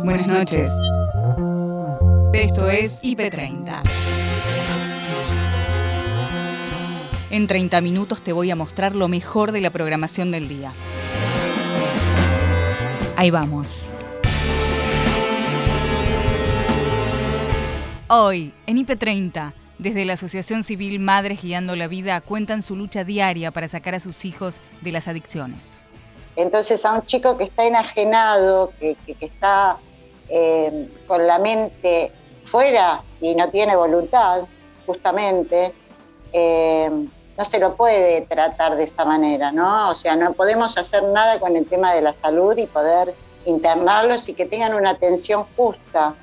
Buenas noches. Esto es IP30. En 30 minutos te voy a mostrar lo mejor de la programación del día. Ahí vamos. Hoy, en IP30, desde la Asociación Civil Madres Guiando la Vida cuentan su lucha diaria para sacar a sus hijos de las adicciones. Entonces a un chico que está enajenado, que, está eh, con la mente fuera y no tiene voluntad, justamente, eh, no se lo puede tratar de esa manera, ¿no? O sea, no podemos hacer nada con el tema de la salud y poder internarlos y que tengan una atención justa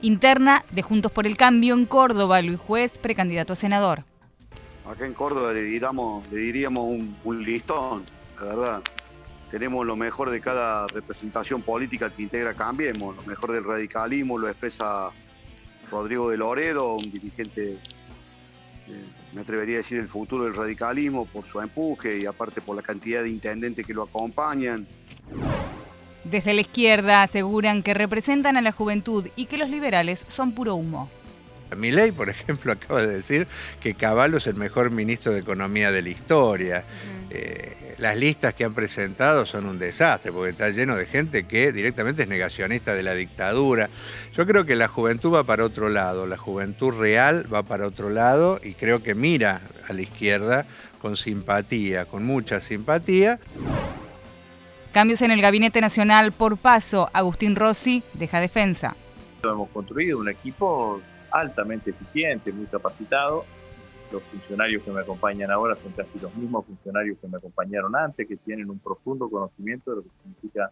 interna de Juntos por el Cambio en Córdoba, Luis Juez, precandidato a senador. Acá en Córdoba le, diríamos, le diríamos un, listón, la verdad. Tenemos lo mejor de cada representación política que integra Cambiemos, lo mejor del radicalismo, lo expresa Rodrigo de Loredo, un dirigente, eh, me atrevería a decir, el futuro del radicalismo por su empuje y aparte por la cantidad de intendentes que lo acompañan. Desde la izquierda aseguran que representan a la juventud y que los liberales son puro humo. ley, por ejemplo, acaba de decir que Caballo es el mejor ministro de Economía de la historia. Eh, las listas que han presentado son un desastre, porque está lleno de gente que directamente es negacionista de la dictadura. Yo creo que la juventud va para otro lado, la juventud real va para otro lado y creo que mira a la izquierda con simpatía, con mucha simpatía. Cambios en el Gabinete Nacional por paso. Agustín Rossi deja defensa. Hemos construido un equipo altamente eficiente, muy capacitado. Los funcionarios que me acompañan ahora son casi los mismos funcionarios que me acompañaron antes, que tienen un profundo conocimiento de lo que significa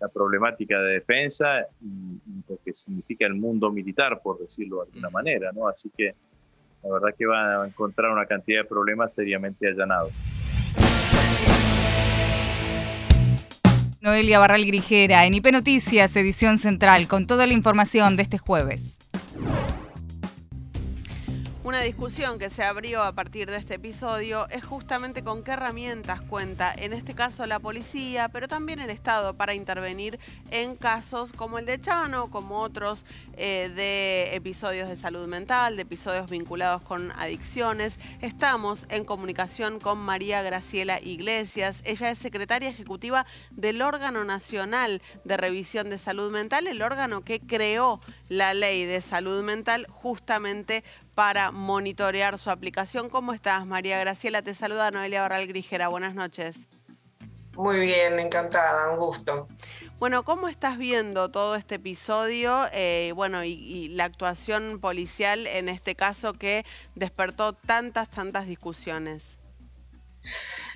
la problemática de defensa y, lo que significa el mundo militar, por decirlo de alguna manera. ¿no? Así que la verdad que van a encontrar una cantidad de problemas seriamente allanados. Noelia Barral Grijera en IP Noticias, edición central, con toda la información de este jueves. Una discusión que se abrió a partir de este episodio es justamente con qué herramientas cuenta, en este caso la policía, pero también el Estado para intervenir en casos como el de Chano, como otros eh, de episodios de salud mental, de episodios vinculados con adicciones. Estamos en comunicación con María Graciela Iglesias. Ella es secretaria ejecutiva del órgano nacional de revisión de salud mental, el órgano que creó la ley de salud mental justamente para monitorear su aplicación. ¿Cómo estás, María Graciela? Te saluda Noelia Barral Grijera. Buenas noches. Muy bien, encantada, un gusto. Bueno, ¿cómo estás viendo todo este episodio? Eh, bueno, y, la actuación policial en este caso que despertó tantas, tantas discusiones.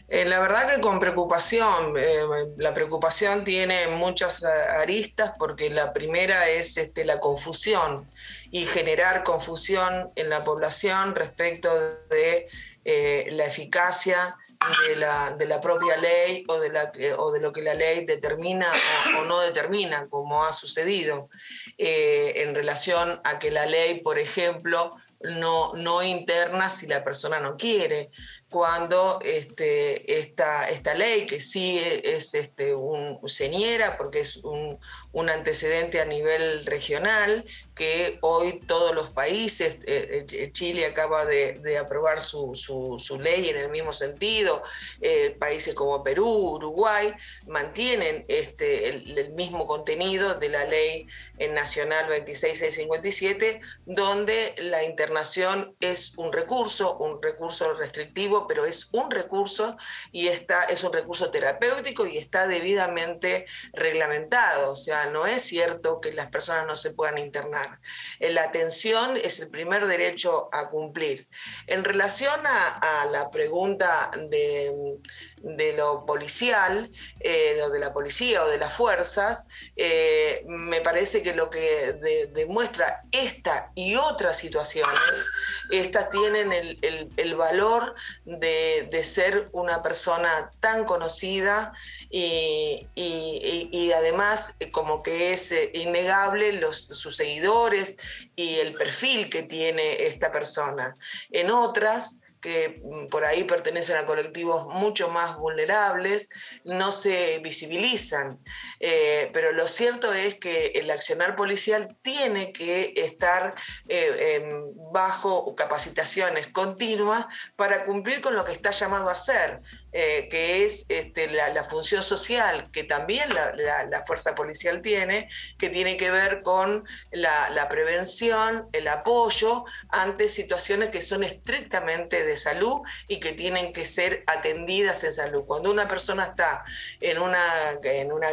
Eh, la verdad que con preocupación, eh, la preocupación tiene muchas aristas porque la primera es este, la confusión y generar confusión en la población respecto de eh, la eficacia de la, de la, propia ley o de, la, o de lo que la ley determina o, no determina, como ha sucedido, en relación a que la ley, por ejemplo, no, no interna si la persona no quiere cuando este, esta, esta ley, que sí es este, un señera, porque es un, un antecedente a nivel regional, que hoy todos los países, eh, eh, Chile acaba de, aprobar su, ley en el mismo sentido, eh, países como Perú, Uruguay, mantienen este, el, mismo contenido de la ley nacional 26657, donde la internación es un recurso, un recurso restrictivo, pero es un recurso y está, es un recurso terapéutico y está debidamente reglamentado. O sea, no es cierto que las personas no se puedan internar eh, la atención es el primer derecho a cumplir. En relación a, la pregunta de, lo policial, eh, de la policía o de las fuerzas, eh, me parece que lo que demuestra esta y otras situaciones, estas tienen el, valor de, de, ser una persona tan conocida y, además eh, como que es eh, innegable los, sus seguidores y el perfil que tiene esta persona. En otras que mm, por ahí pertenecen a colectivos mucho más vulnerables, no se visibilizan. Eh, pero lo cierto es que el accionar policial tiene que estar eh, bajo capacitaciones continuas para cumplir con lo que está llamado a hacer. Eh, que es este, la, función social que también la, fuerza policial tiene, que tiene que ver con la, prevención, el apoyo ante situaciones que son estrictamente de salud y que tienen que ser atendidas en salud. Cuando una persona está en una, en una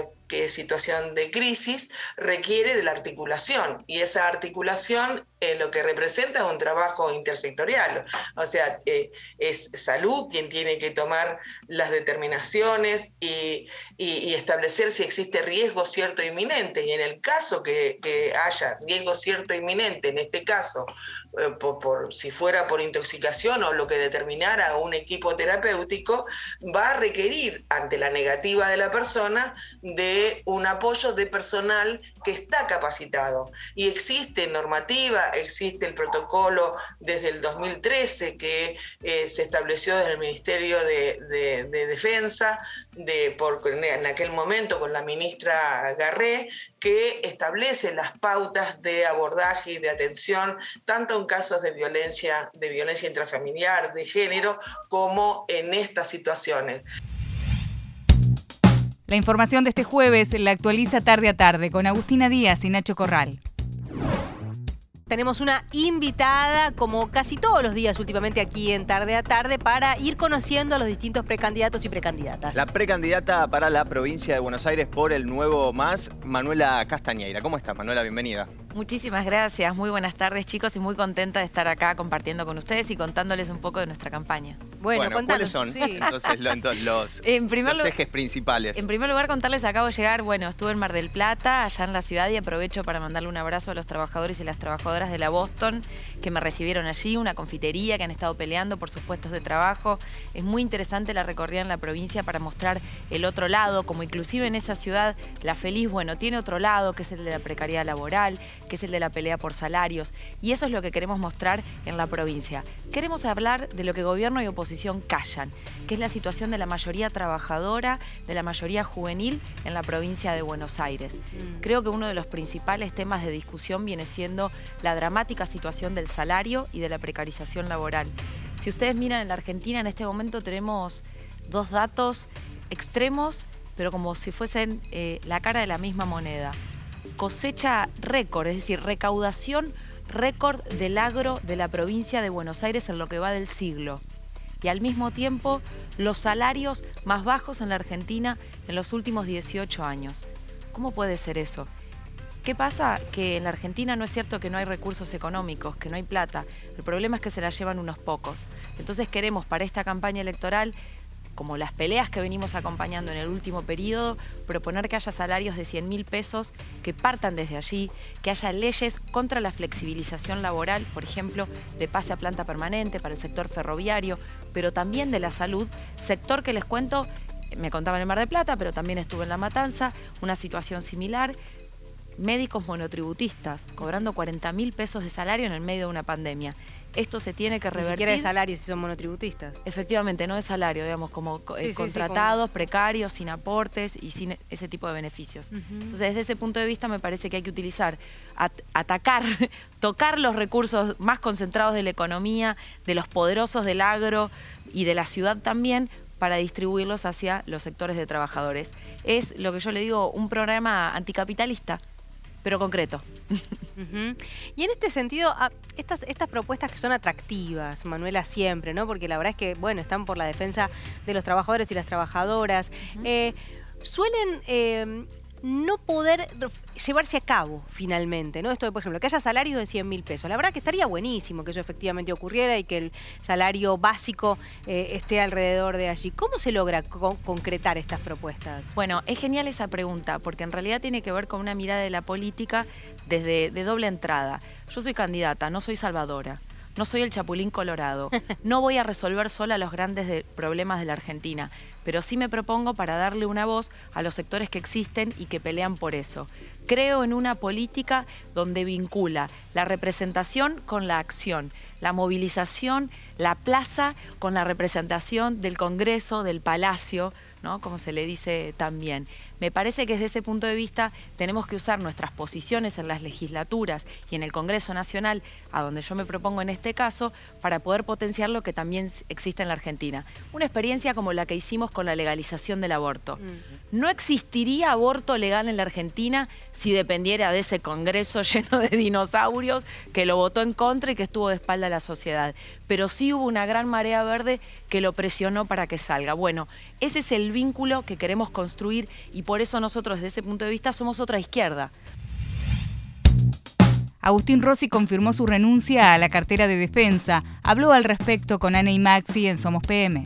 situación de crisis requiere de la articulación y esa articulación eh, lo que representa es un trabajo intersectorial. O sea, eh, es salud quien tiene que tomar las determinaciones y, establecer si existe riesgo cierto inminente. Y en el caso que, haya riesgo cierto inminente, en este caso, eh, por, si fuera por intoxicación o lo que determinara un equipo terapéutico, va a requerir, ante la negativa de la persona, de un apoyo de personal que está capacitado. Y existe normativa, existe el protocolo desde el 2013 que eh, se estableció desde el Ministerio de, Defensa, de, por, en aquel momento con la ministra Garré, que establece las pautas de abordaje y de atención, tanto en casos de violencia, de violencia intrafamiliar, de género, como en estas situaciones. La información de este jueves la actualiza tarde a tarde con Agustina Díaz y Nacho Corral tenemos una invitada, como casi todos los días últimamente aquí en Tarde a Tarde, para ir conociendo a los distintos precandidatos y precandidatas. La precandidata para la provincia de Buenos Aires por el nuevo MAS, Manuela Castañeira. ¿Cómo estás, Manuela? Bienvenida. Muchísimas gracias, muy buenas tardes chicos y muy contenta de estar acá compartiendo con ustedes y contándoles un poco de nuestra campaña. Bueno, ¿cuáles son entonces los, ejes principales? En primer lugar, contarles, acabo de llegar, bueno, estuve en Mar del Plata, allá en la ciudad y aprovecho para mandarle un abrazo a los trabajadores y las trabajadoras de la Boston que me recibieron allí, una confitería que han estado peleando por sus puestos de trabajo. Es muy interesante la recorrida en la provincia para mostrar el otro lado, como inclusive en esa ciudad, la feliz, bueno, tiene otro lado, que es el de la precariedad laboral, que es el de la pelea por salarios. Y eso es lo que queremos mostrar en la provincia. Queremos hablar de lo que gobierno y oposición callan, que es la situación de la mayoría trabajadora, de la mayoría juvenil en la provincia de Buenos Aires. Mm. Creo que uno de los principales temas de discusión viene siendo la dramática situación del salario y de la precarización laboral. Si ustedes miran en la Argentina, en este momento tenemos dos datos extremos, pero como si fuesen eh, la cara de la misma moneda cosecha récord, es decir, recaudación récord del agro de la provincia de Buenos Aires en lo que va del siglo. Y al mismo tiempo, los salarios más bajos en la Argentina en los últimos 18 años. ¿Cómo puede ser eso? ¿Qué pasa? Que en la Argentina no es cierto que no hay recursos económicos, que no hay plata. El problema es que se la llevan unos pocos. Entonces queremos para esta campaña electoral como las peleas que venimos acompañando en el último periodo, proponer que haya salarios de 100 mil pesos que partan desde allí, que haya leyes contra la flexibilización laboral, por ejemplo, de pase a planta permanente para el sector ferroviario, pero también de la salud, sector que les cuento, me contaba en el Mar de Plata, pero también estuve en La Matanza, una situación similar, médicos monotributistas cobrando 40 mil pesos de salario en el medio de una pandemia esto se tiene que revertir. Ni siquiera de salario si son monotributistas. Efectivamente, no de salario, digamos, como eh, contratados, precarios, sin aportes y sin ese tipo de beneficios. Entonces, desde ese punto de vista me parece que hay que utilizar, atacar, tocar los recursos más concentrados de la economía, de los poderosos del agro y de la ciudad también, para distribuirlos hacia los sectores de trabajadores. Es lo que yo le digo, un programa anticapitalista pero concreto. Y en este sentido, ah, estas, estas propuestas que son atractivas, Manuela, siempre, ¿no? Porque la verdad es que, bueno, están por la defensa de los trabajadores y las trabajadoras. Eh, suelen eh, no poder llevarse a cabo finalmente, ¿no? Esto de, por ejemplo, que haya salarios de 100 mil pesos. La verdad que estaría buenísimo que eso efectivamente ocurriera y que el salario básico eh, esté alrededor de allí. ¿Cómo se logra concretar estas propuestas? Bueno, es genial esa pregunta, porque en realidad tiene que ver con una mirada de la política desde de doble entrada. Yo soy candidata, no soy salvadora. No soy el chapulín colorado. No voy a resolver sola los grandes problemas de la Argentina, pero sí me propongo para darle una voz a los sectores que existen y que pelean por eso. Creo en una política donde vincula la representación con la acción, la movilización, la plaza con la representación del Congreso, del Palacio, ¿no? como se le dice también. Me parece que desde ese punto de vista tenemos que usar nuestras posiciones en las legislaturas y en el Congreso Nacional, a donde yo me propongo en este caso, para poder potenciar lo que también existe en la Argentina. Una experiencia como la que hicimos con la legalización del aborto. No existiría aborto legal en la Argentina si dependiera de ese Congreso lleno de dinosaurios que lo votó en contra y que estuvo de espalda a la sociedad. Pero sí hubo una gran marea verde que lo presionó para que salga. Bueno, ese es el vínculo que queremos construir y por eso nosotros desde ese punto de vista somos otra izquierda. Agustín Rossi confirmó su renuncia a la cartera de defensa. Habló al respecto con Ana y Maxi en Somos PM.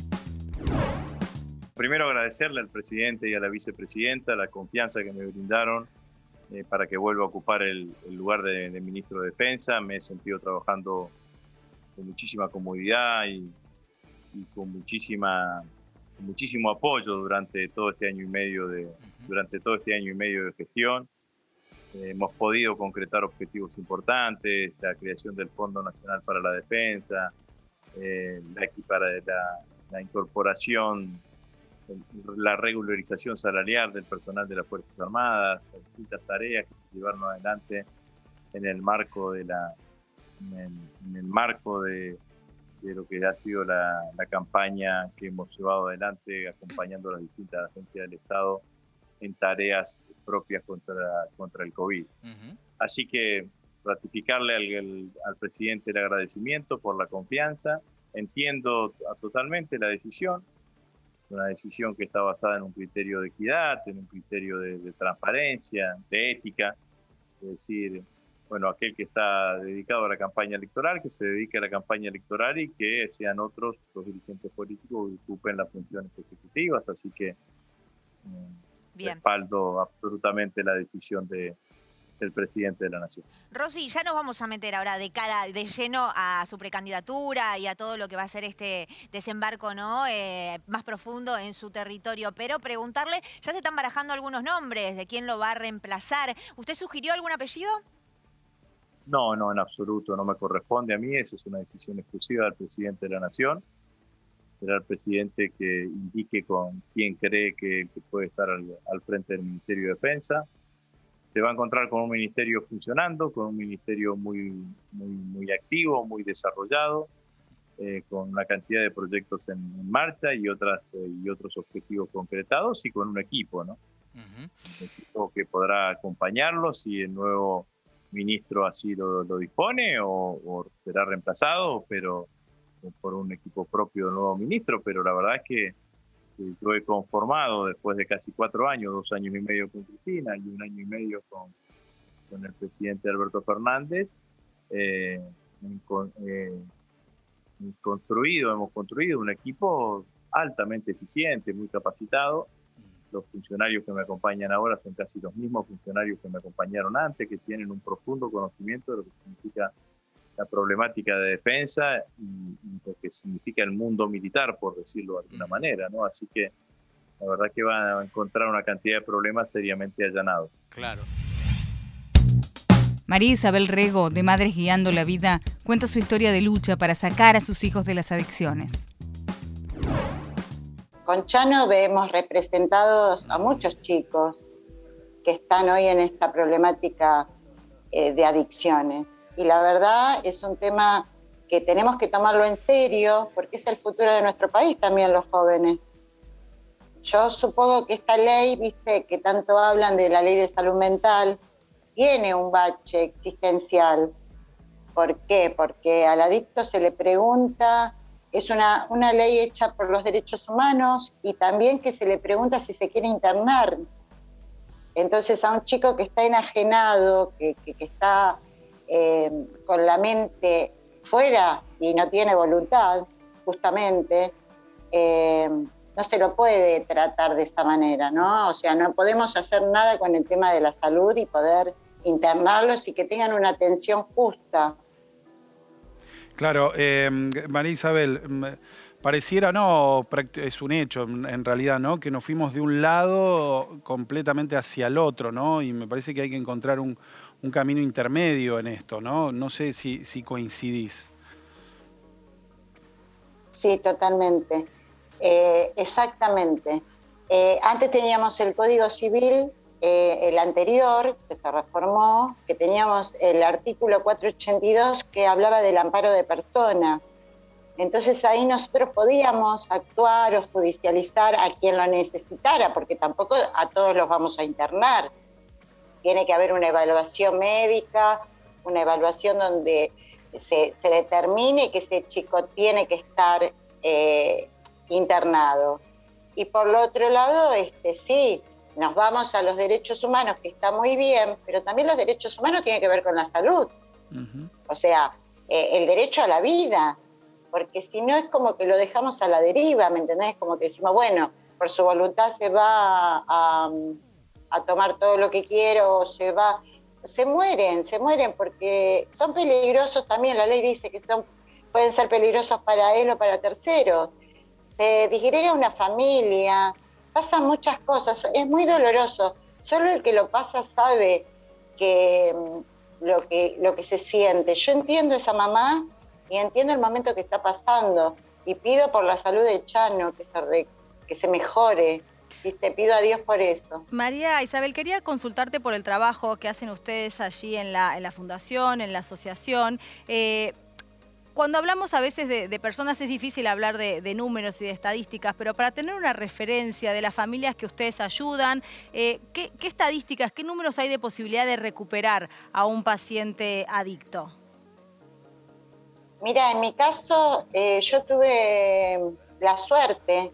Primero agradecerle al presidente y a la vicepresidenta la confianza que me brindaron eh, para que vuelva a ocupar el, lugar de, ministro de Defensa. Me he sentido trabajando con muchísima comodidad y, con muchísima muchísimo apoyo durante todo este año y medio de durante todo este año y medio de gestión. Eh, hemos podido concretar objetivos importantes, la creación del Fondo Nacional para la Defensa, eh, la, para la, incorporación, la regularización salarial del personal de las Fuerzas Armadas, distintas tareas que se llevaron adelante en el marco de la en el marco de, de lo que ha sido la, campaña que hemos llevado adelante acompañando a las distintas agencias del Estado en tareas propias contra, contra el COVID. Así que ratificarle al, al, presidente el agradecimiento por la confianza. Entiendo totalmente la decisión, una decisión que está basada en un criterio de equidad, en un criterio de, de transparencia, de ética, es decir, bueno, aquel que está dedicado a la campaña electoral, que se dedique a la campaña electoral y que sean otros los dirigentes políticos que ocupen las funciones ejecutivas. Así que mm, respaldo absolutamente la decisión de, del presidente de la Nación. Rosy, ya nos vamos a meter ahora de cara, de lleno a su precandidatura y a todo lo que va a ser este desembarco ¿no? Eh, más profundo en su territorio, pero preguntarle, ya se están barajando algunos nombres de quién lo va a reemplazar. ¿Usted sugirió algún apellido? No, no, en absoluto, no me corresponde a mí, esa es una decisión exclusiva del presidente de la Nación. Será el presidente que indique con quién cree que, puede estar al, frente del Ministerio de Defensa. Se va a encontrar con un ministerio funcionando, con un ministerio muy, muy, muy activo, muy desarrollado, eh, con una cantidad de proyectos en, marcha y, otras, eh, y otros objetivos concretados y con un equipo, ¿no? Un equipo que podrá acompañarlos y el nuevo ministro así lo, dispone o, será reemplazado, pero por un equipo propio del nuevo ministro, pero la verdad es que yo he conformado después de casi cuatro años, dos años y medio con Cristina y un año y medio con, con el presidente Alberto Fernández, eh, eh, construido, hemos construido un equipo altamente eficiente, muy capacitado, los funcionarios que me acompañan ahora son casi los mismos funcionarios que me acompañaron antes, que tienen un profundo conocimiento de lo que significa la problemática de defensa y, lo que significa el mundo militar, por decirlo de alguna manera, ¿no? Así que la verdad que van a encontrar una cantidad de problemas seriamente allanados. Claro. María Isabel Rego, de Madres Guiando la Vida, cuenta su historia de lucha para sacar a sus hijos de las adicciones. Con Chano vemos representados a muchos chicos que están hoy en esta problemática eh, de adicciones. Y la verdad es un tema que tenemos que tomarlo en serio porque es el futuro de nuestro país también los jóvenes. Yo supongo que esta ley, viste, que tanto hablan de la ley de salud mental, tiene un bache existencial. ¿Por qué? Porque al adicto se le pregunta es una, una ley hecha por los derechos humanos y también que se le pregunta si se quiere internar. Entonces a un chico que está enajenado, que, está eh, con la mente fuera y no tiene voluntad, justamente, eh, no se lo puede tratar de esta manera, ¿no? O sea, no podemos hacer nada con el tema de la salud y poder internarlos y que tengan una atención justa. Claro, eh, María Isabel, mm, pareciera no, es un hecho en realidad, ¿no? Que nos fuimos de un lado completamente hacia el otro, ¿no? Y me parece que hay que encontrar un, camino intermedio en esto, ¿no? No sé si, si coincidís. Sí, totalmente. Eh, exactamente. Eh, antes teníamos el Código Civil, eh, el anterior, que se reformó, que teníamos el artículo 482 que hablaba del amparo de persona. Entonces ahí nosotros podíamos actuar o judicializar a quien lo necesitara, porque tampoco a todos los vamos a internar. Tiene que haber una evaluación médica, una evaluación donde se, determine que ese chico tiene que estar internado. Y por el otro lado, este, sí, nos vamos a los derechos humanos, que está muy bien, pero también los derechos humanos tienen que ver con la salud. O sea, eh, el derecho a la vida, porque si no es como que lo dejamos a la deriva, ¿me entendés? Como que decimos, bueno, por su voluntad se va a, tomar todo lo que quiero, se va, se mueren, se mueren porque son peligrosos también, la ley dice que son, pueden ser peligrosos para él o para terceros se digrega una familia, pasan muchas cosas, es muy doloroso. Solo el que lo pasa sabe que mm, lo que, lo que se siente. Yo entiendo esa mamá y entiendo el momento que está pasando y pido por la salud de Chano que se, que se mejore. ¿Viste? Pido a Dios por eso. María Isabel, quería consultarte por el trabajo que hacen ustedes allí en la, en la fundación, en la asociación. Eh, cuando hablamos a veces de, personas es difícil hablar de, números y de estadísticas, pero para tener una referencia de las familias que ustedes ayudan, eh, ¿qué, estadísticas, qué números hay de posibilidad de recuperar a un paciente adicto? Mira, en mi caso eh, yo tuve la suerte,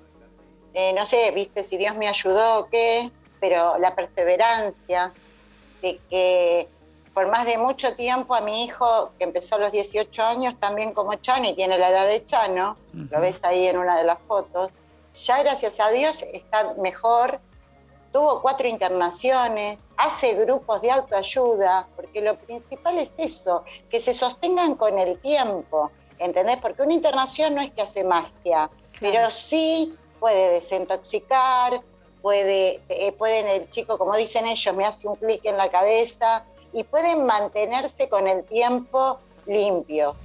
eh, no sé, viste si Dios me ayudó o qué, pero la perseverancia de que por más de mucho tiempo a mi hijo, que empezó a los 18 años, también como Chano y tiene la edad de Chano, lo ves ahí en una de las fotos, ya gracias a Dios está mejor, tuvo cuatro internaciones, hace grupos de autoayuda, porque lo principal es eso, que se sostengan con el tiempo, ¿entendés? Porque una internación no es que hace magia, pero sí puede desintoxicar, puede, eh, pueden el chico, como dicen ellos, me hace un clic en la cabeza, y pueden mantenerse con el tiempo limpios.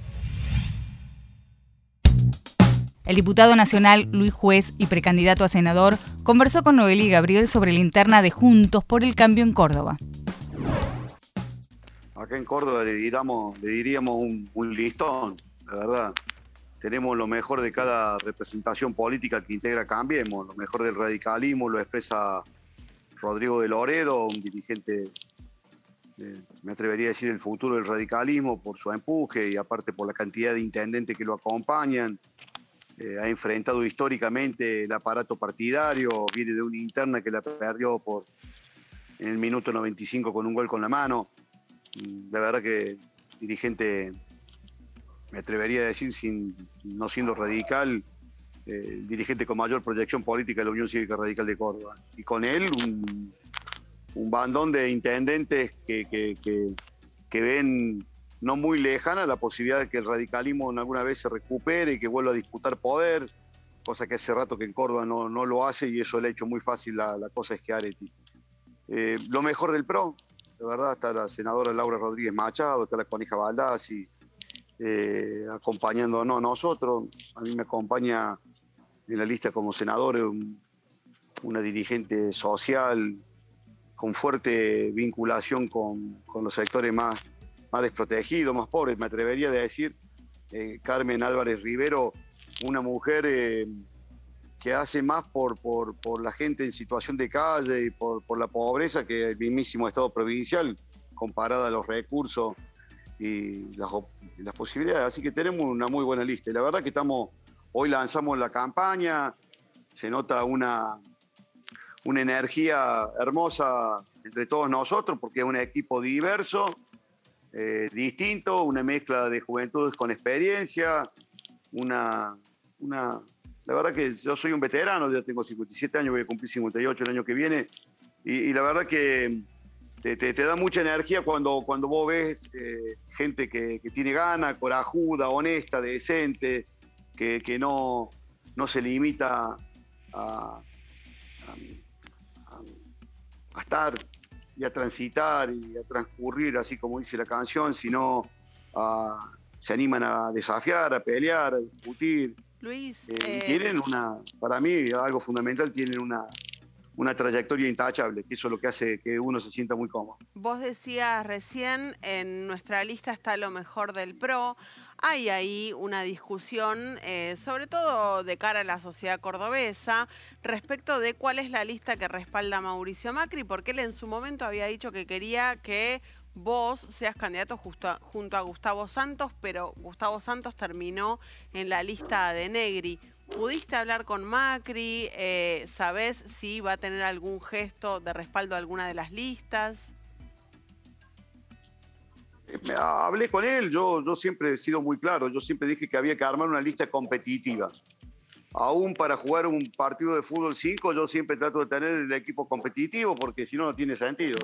El diputado nacional Luis Juez y precandidato a senador conversó con Noeli Gabriel sobre la interna de Juntos por el Cambio en Córdoba. Acá en Córdoba le, diríamos, le diríamos un, un listón, la verdad. Tenemos lo mejor de cada representación política que integra Cambiemos, lo mejor del radicalismo lo expresa Rodrigo de Loredo, un dirigente me atrevería a decir, el futuro del radicalismo por su empuje y aparte por la cantidad de intendentes que lo acompañan. Eh, ha enfrentado históricamente el aparato partidario, viene de una interna que la perdió por, en el minuto 95 con un gol con la mano. La verdad que dirigente, me atrevería a decir, sin, no siendo radical, eh, el dirigente con mayor proyección política de la Unión Cívica Radical de Córdoba. Y con él un un bandón de intendentes que, ven no muy lejana la posibilidad de que el radicalismo alguna vez se recupere y que vuelva a disputar poder, cosa que hace rato que en Córdoba no, no lo hace y eso le ha hecho muy fácil la, cosa es que Areti. Eh, lo mejor del PRO, de verdad, está la senadora Laura Rodríguez Machado, está la Conija Baldassi, eh, acompañándonos nosotros. A mí me acompaña en la lista como senador una dirigente social con fuerte vinculación con, los sectores más, más desprotegidos, más pobres. Me atrevería a decir, eh, Carmen Álvarez Rivero, una mujer eh, que hace más por, por, la gente en situación de calle y por, la pobreza que el mismísimo Estado provincial, comparada a los recursos y las, las posibilidades. Así que tenemos una muy buena lista. Y la verdad que estamos, hoy lanzamos la campaña, se nota una, una energía hermosa entre todos nosotros, porque es un equipo diverso, eh, distinto, una mezcla de juventudes con experiencia, una, una... La verdad que yo soy un veterano, ya tengo 57 años, voy a cumplir 58 el año que viene, y, la verdad que te, da mucha energía cuando, cuando vos ves eh, gente que, tiene ganas, corajuda, honesta, decente, que, no, no se limita a, a, estar y a transitar y a transcurrir, así como dice la canción, sino se animan a desafiar, a pelear, a discutir. Luis. Eh, eh, tienen una, para mí, algo fundamental, tienen una, una trayectoria intachable, que eso es lo que hace que uno se sienta muy cómodo. Vos decías recién, en nuestra lista está lo mejor del PRO. Hay ahí una discusión, eh, sobre todo de cara a la sociedad cordobesa, respecto de cuál es la lista que respalda Mauricio Macri, porque él en su momento había dicho que quería que vos seas candidato junto a Gustavo Santos, pero Gustavo Santos terminó en la lista de Negri. ¿Pudiste hablar con Macri? Eh, ¿Sabés si va a tener algún gesto de respaldo a alguna de las listas? Eh, hablé con él, yo, yo siempre he sido muy claro, yo siempre dije que había que armar una lista competitiva. Aún para jugar un partido de fútbol 5, yo siempre trato de tener el equipo competitivo porque si no, no tiene sentido.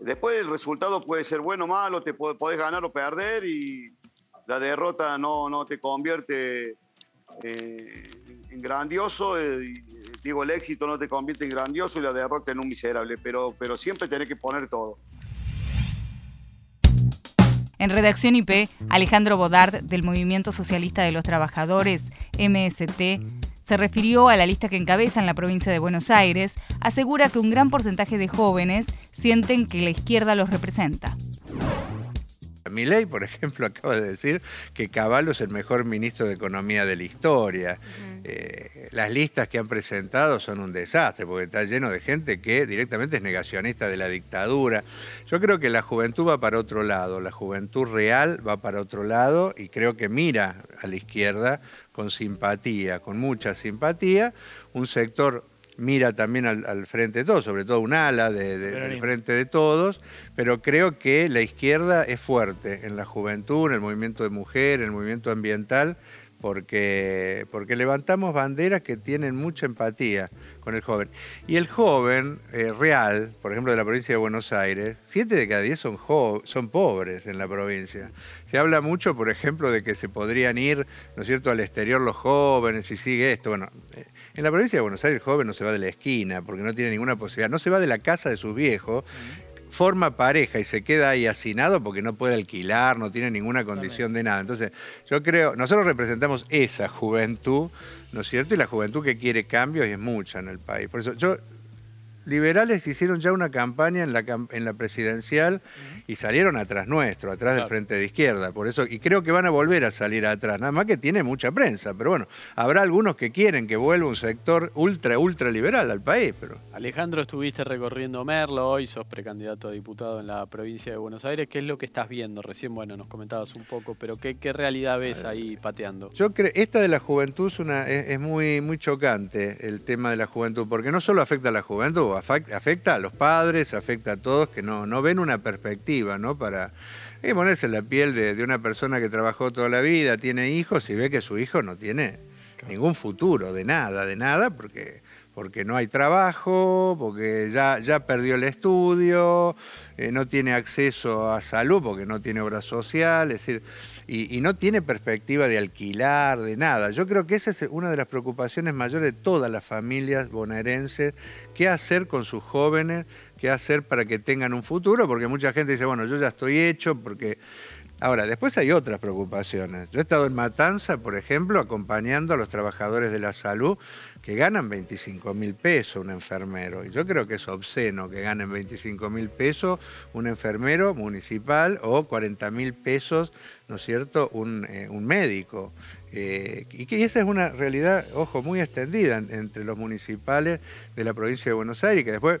después el resultado puede ser bueno o malo, te podés ganar o perder y la derrota no, no te convierte eh, en grandioso. Eh, digo, el éxito no te convierte en grandioso y la derrota en un miserable, pero, pero siempre tenés que poner todo. En Redacción IP, Alejandro Bodard, del Movimiento Socialista de los Trabajadores, MST, se refirió a la lista que encabeza en la provincia de Buenos Aires, asegura que un gran porcentaje de jóvenes sienten que la izquierda los representa. Mi ley, por ejemplo, acaba de decir que Caballo es el mejor ministro de Economía de la historia. Eh, las listas que han presentado son un desastre, porque está lleno de gente que directamente es negacionista de la dictadura. Yo creo que la juventud va para otro lado, la juventud real va para otro lado y creo que mira a la izquierda con simpatía, con mucha simpatía, un sector mira también al, frente de todos, sobre todo un ala del frente de todos, pero creo que la izquierda es fuerte en la juventud, en el movimiento de mujer, en el movimiento ambiental, porque, porque levantamos banderas que tienen mucha empatía con el joven. Y el joven eh, real, por ejemplo, de la provincia de Buenos Aires, siete de cada diez son, son pobres en la provincia. Se habla mucho, por ejemplo, de que se podrían ir, ¿no es cierto?, al exterior los jóvenes y sigue esto. Bueno, eh, en la provincia de Buenos Aires el joven no se va de la esquina porque no tiene ninguna posibilidad, no se va de la casa de sus viejos forma pareja y se queda ahí hacinado porque no puede alquilar, no tiene ninguna condición de nada. Entonces, yo creo, nosotros representamos esa juventud, ¿no es cierto? Y la juventud que quiere cambios y es mucha en el país. Por eso yo liberales hicieron ya una campaña en la, en la presidencial y salieron atrás nuestro, atrás del frente de izquierda. Por eso, y creo que van a volver a salir atrás, nada más que tiene mucha prensa. Pero bueno, habrá algunos que quieren que vuelva un sector ultra, ultra liberal al país. Pero... Alejandro, estuviste recorriendo Merlo, hoy sos precandidato a diputado en la provincia de Buenos Aires. ¿Qué es lo que estás viendo? Recién, bueno, nos comentabas un poco, pero ¿qué, qué realidad ves ahí pateando? Yo creo, esta de la juventud es, una, es, muy, muy chocante, el tema de la juventud, porque no solo afecta a la juventud, afecta a los padres, afecta a todos que no, no ven una perspectiva, ¿no? Para ponerse en la piel de, una persona que trabajó toda la vida, tiene hijos y ve que su hijo no tiene ningún futuro, de nada, de nada, porque, porque no hay trabajo, porque ya, ya perdió el estudio, eh, no tiene acceso a salud porque no tiene obra social, es decir, y, no tiene perspectiva de alquilar, de nada. Yo creo que esa es una de las preocupaciones mayores de todas las familias bonaerenses, qué hacer con sus jóvenes, qué hacer para que tengan un futuro, porque mucha gente dice, bueno, yo ya estoy hecho, porque... Ahora, después hay otras preocupaciones. Yo he estado en Matanza, por ejemplo, acompañando a los trabajadores de la salud que ganan 25 mil pesos un enfermero. Y yo creo que es obsceno que ganen 25 mil pesos un enfermero municipal o 40 mil pesos, ¿no es cierto?, un, eh, médico. Eh, y que esa es una realidad, ojo, muy extendida entre los municipales de la provincia de Buenos Aires, que después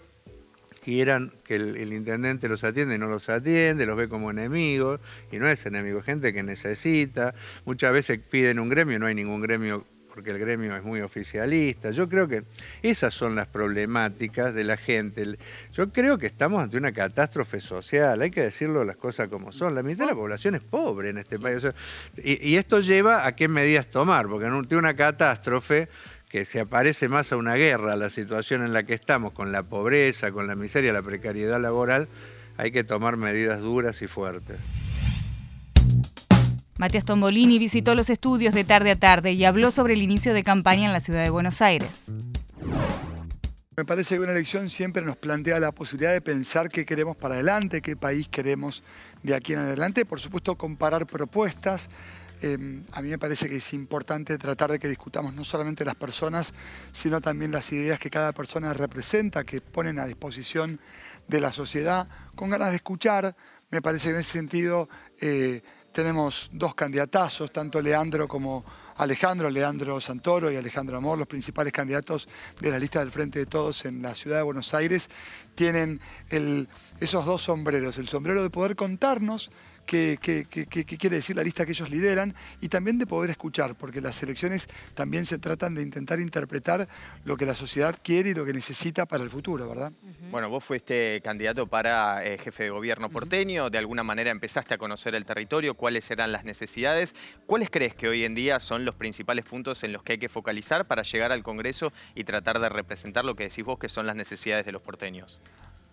quieran que el, el, intendente los atiende no los atiende, los ve como enemigos, y no es enemigo, es gente que necesita. Muchas veces piden un gremio, no hay ningún gremio porque el gremio es muy oficialista. Yo creo que esas son las problemáticas de la gente. Yo creo que estamos ante una catástrofe social, hay que decirlo las cosas como son. La mitad de la población es pobre en este país. y, esto lleva a qué medidas tomar, porque ante una catástrofe que se aparece más a una guerra la situación en la que estamos, con la pobreza, con la miseria, la precariedad laboral, hay que tomar medidas duras y fuertes. Matías Tombolini visitó los estudios de tarde a tarde y habló sobre el inicio de campaña en la ciudad de Buenos Aires. Me parece que una elección siempre nos plantea la posibilidad de pensar qué queremos para adelante, qué país queremos de aquí en adelante. Por supuesto, comparar propuestas. Eh, a mí me parece que es importante tratar de que discutamos no solamente las personas, sino también las ideas que cada persona representa, que ponen a disposición de la sociedad, con ganas de escuchar. Me parece que en ese sentido eh, tenemos dos candidatazos, tanto Leandro como Alejandro, Leandro Santoro y Alejandro Amor, los principales candidatos de la lista del Frente de Todos en la ciudad de Buenos Aires, tienen esos dos sombreros, el sombrero de poder contarnos qué, quiere decir la lista que ellos lideran y también de poder escuchar, porque las elecciones también se tratan de intentar interpretar lo que la sociedad quiere y lo que necesita para el futuro, ¿verdad? Bueno, vos fuiste candidato para eh, jefe de gobierno porteño, de alguna manera empezaste a conocer el territorio, cuáles eran las necesidades. ¿Cuáles crees que hoy en día son los principales puntos en los que hay que focalizar para llegar al Congreso y tratar de representar lo que decís vos que son las necesidades de los porteños?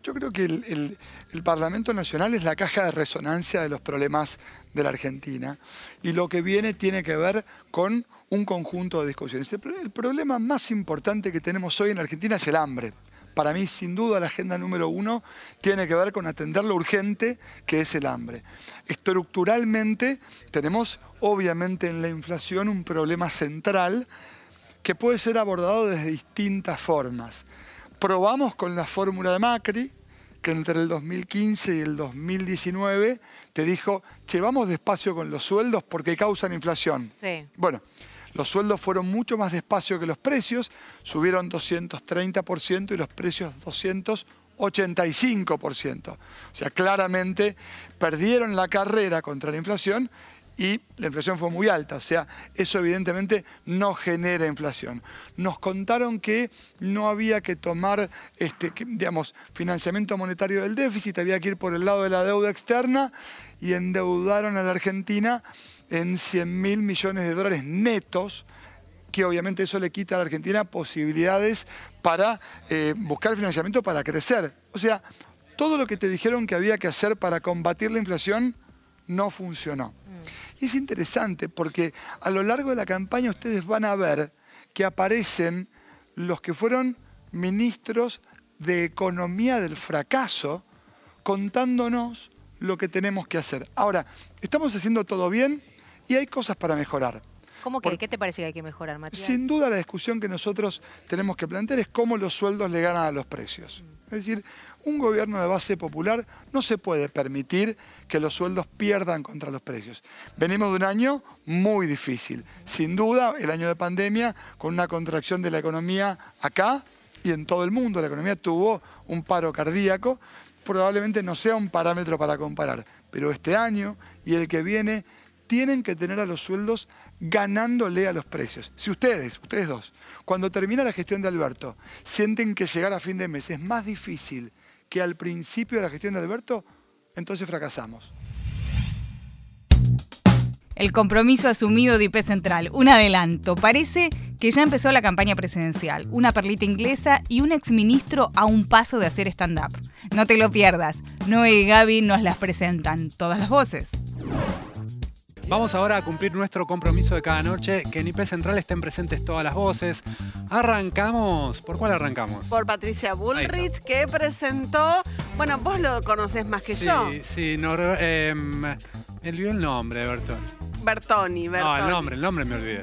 Yo creo que el, Parlamento Nacional es la caja de resonancia de los problemas de la Argentina y lo que viene tiene que ver con un conjunto de discusiones. El, problema más importante que tenemos hoy en Argentina es el hambre. Para mí, sin duda, la agenda número uno tiene que ver con atender lo urgente que es el hambre. Estructuralmente tenemos, obviamente, en la inflación un problema central que puede ser abordado desde distintas formas probamos con la fórmula de Macri, que entre el 2015 y el 2019 te dijo, llevamos despacio con los sueldos porque causan inflación. Sí. Bueno, los sueldos fueron mucho más despacio que los precios, subieron 230% y los precios 285%. O sea, claramente perdieron la carrera contra la inflación y la inflación fue muy alta, o sea, eso evidentemente no genera inflación. Nos contaron que no había que tomar, este, digamos, financiamiento monetario del déficit, había que ir por el lado de la deuda externa y endeudaron a la Argentina en 100 mil millones de dólares netos, que obviamente eso le quita a la Argentina posibilidades para eh, buscar financiamiento para crecer. O sea, todo lo que te dijeron que había que hacer para combatir la inflación no funcionó. Y es interesante porque a lo largo de la campaña ustedes van a ver que aparecen los que fueron ministros de economía del fracaso contándonos lo que tenemos que hacer. Ahora, estamos haciendo todo bien y hay cosas para mejorar. ¿Cómo que, ¿Qué te parece que hay que mejorar, Matías? Sin duda la discusión que nosotros tenemos que plantear es cómo los sueldos le ganan a los precios. Es decir, un gobierno de base popular no se puede permitir que los sueldos pierdan contra los precios. Venimos de un año muy difícil. Sin duda, el año de pandemia, con una contracción de la economía acá y en todo el mundo. La economía tuvo un paro cardíaco. Probablemente no sea un parámetro para comparar, pero este año y el que viene tienen que tener a los sueldos ganándole a los precios. Si ustedes, ustedes dos, cuando termina la gestión de Alberto, sienten que llegar a fin de mes es más difícil que al principio de la gestión de Alberto, entonces fracasamos. El compromiso asumido de IP Central, un adelanto. Parece que ya empezó la campaña presidencial. Una perlita inglesa y un exministro a un paso de hacer stand-up. No te lo pierdas. Noé y Gaby nos las presentan, todas las voces. Vamos ahora a cumplir nuestro compromiso de cada noche, que en IP Central estén presentes todas las voces. Arrancamos. ¿Por cuál arrancamos? Por Patricia Bullrich, que presentó. Bueno, vos lo conocés más que yo. Sí, sí, eh, me olvidó el nombre, Bertón. Bertoni, Bertoni. No, el nombre, el nombre me olvidé.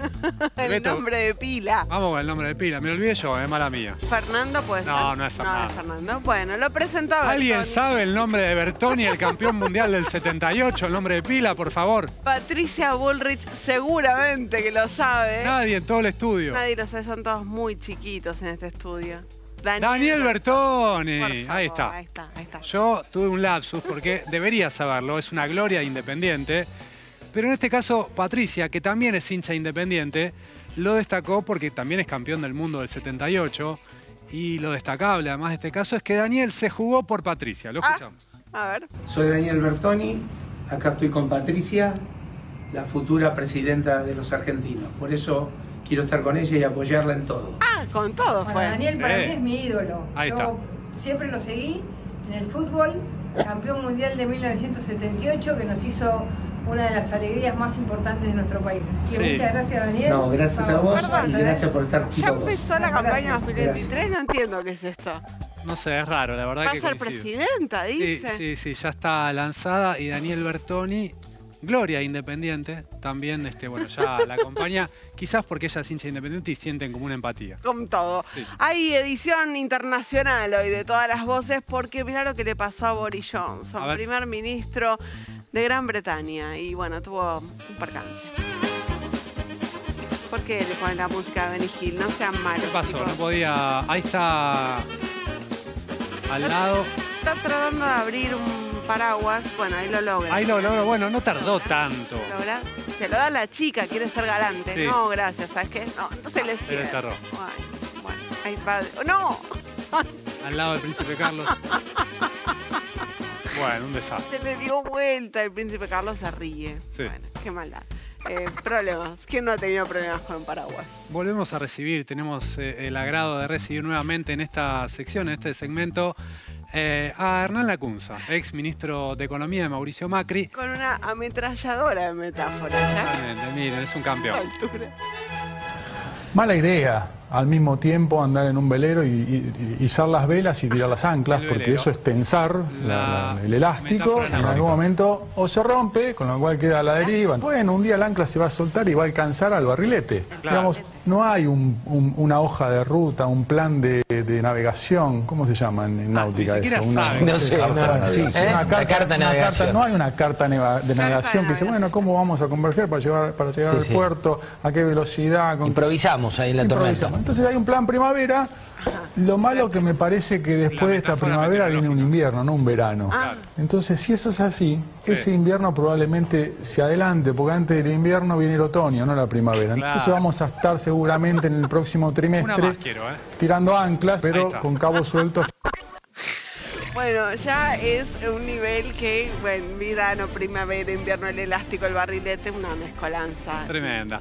el nombre de pila. Vamos con el nombre de pila. Me olvidé yo, es mala mía. Fernando, pues. No, no es Fernando. No es Fernando. Bueno, lo presentaba. ¿Alguien sabe el nombre de Bertoni, el campeón mundial del 78? El nombre de pila, por favor. Patricia Bullrich, seguramente que lo sabe. Nadie en todo el estudio. Nadie lo sabe, son todos muy chiquitos en este estudio. Daniel, Bertoni. ahí, está. ahí está. Ahí está. Yo tuve un lapsus porque debería saberlo, es una gloria independiente. Pero en este caso, Patricia, que también es hincha independiente, lo destacó porque también es campeón del mundo del 78. Y lo destacable, además de este caso, es que Daniel se jugó por Patricia. Lo ah, escuchamos. a ver. Soy Daniel Bertoni, acá estoy con Patricia, la futura presidenta de los argentinos. Por eso quiero estar con ella y apoyarla en todo. Ah, con todo Bueno, fue. Daniel para Eh. mí es mi ídolo. Ahí Yo está. siempre lo seguí en el fútbol, campeón mundial de 1978 que nos hizo una de las alegrías más importantes de nuestro país. Así que Sí. muchas gracias Daniel. No, gracias a vos y ¿eh? gracias por estar junto Ya a empezó la campaña Gracias. 2023, no entiendo qué es esto. No sé, es raro, la verdad Va a que ser coincido. presidenta, Sí, dice. sí, sí, ya está lanzada y Daniel Bertoni, Gloria Independiente, también, este, bueno, ya la acompaña, quizás porque ella es hincha independiente y sienten como una empatía. Con todo. Sí. Hay edición internacional hoy de todas las voces porque mirá lo que le pasó a Boris Johnson, A primer ministro de Gran Bretaña. Y bueno, tuvo un percance. ¿Por qué le ponen la música de Benny Hill? No sean malos. ¿Qué pasó? chicos. No podía. Ahí está. Al lado. Está tratando de abrir un paraguas. Bueno, ahí lo logra. Ahí lo logró. Bueno, no tardó tanto. ¿Logra? Se lo da la chica, quiere ser galante. Sí. No, gracias, ¿sabes qué? No, entonces le Se le cierra. cerró. Ay, bueno, ahí va. ¡No! Al lado del príncipe Carlos. Bueno, un desastre. Se le dio vuelta, el príncipe Carlos se ríe. Sí. Bueno, qué maldad. Eh, problemas. ¿Quién no ha tenido problemas con paraguas? Volvemos a recibir, tenemos eh, el agrado de recibir nuevamente en esta sección, en este segmento, eh, a Hernán Lacunza, ex ministro de Economía de Mauricio Macri. Con una ametralladora de metáfora. ¿ya? Exactamente, miren, es un campeón. Mala idea al mismo tiempo andar en un velero y, y- y izar las velas y tirar las anclas, porque eso es tensar la- la- el elástico en algún momento o se rompe, con lo cual queda a la deriva. Bueno, un día el ancla se va a soltar y va a alcanzar al barrilete. Digamos, no hay un- un- una hoja de ruta, un plan de, de navegación, ¿cómo se llama en, en náutica Ah, siquiera eso? Una. No sé, sí, ¿eh? una carta, carta de una navegación. carta- no hay una carta neva- de navegación que dice, bueno, ¿cómo vamos a converger para llegar, para llegar Sí, al sí. puerto? ¿A qué velocidad? Con- Improvisamos ahí en la tormenta. Entonces hay un plan primavera. Lo malo que me parece que después de esta primavera viene un invierno, no un verano. Entonces, si eso es así, ese invierno probablemente se adelante, porque antes del invierno viene el otoño, no la primavera. Entonces vamos a estar seguramente en el próximo trimestre ¿eh? tirando anclas, pero con cabos sueltos. Bueno, ya es un nivel que, bueno, verano, primavera, invierno, el elástico, el barrilete, una mezcolanza. Tremenda.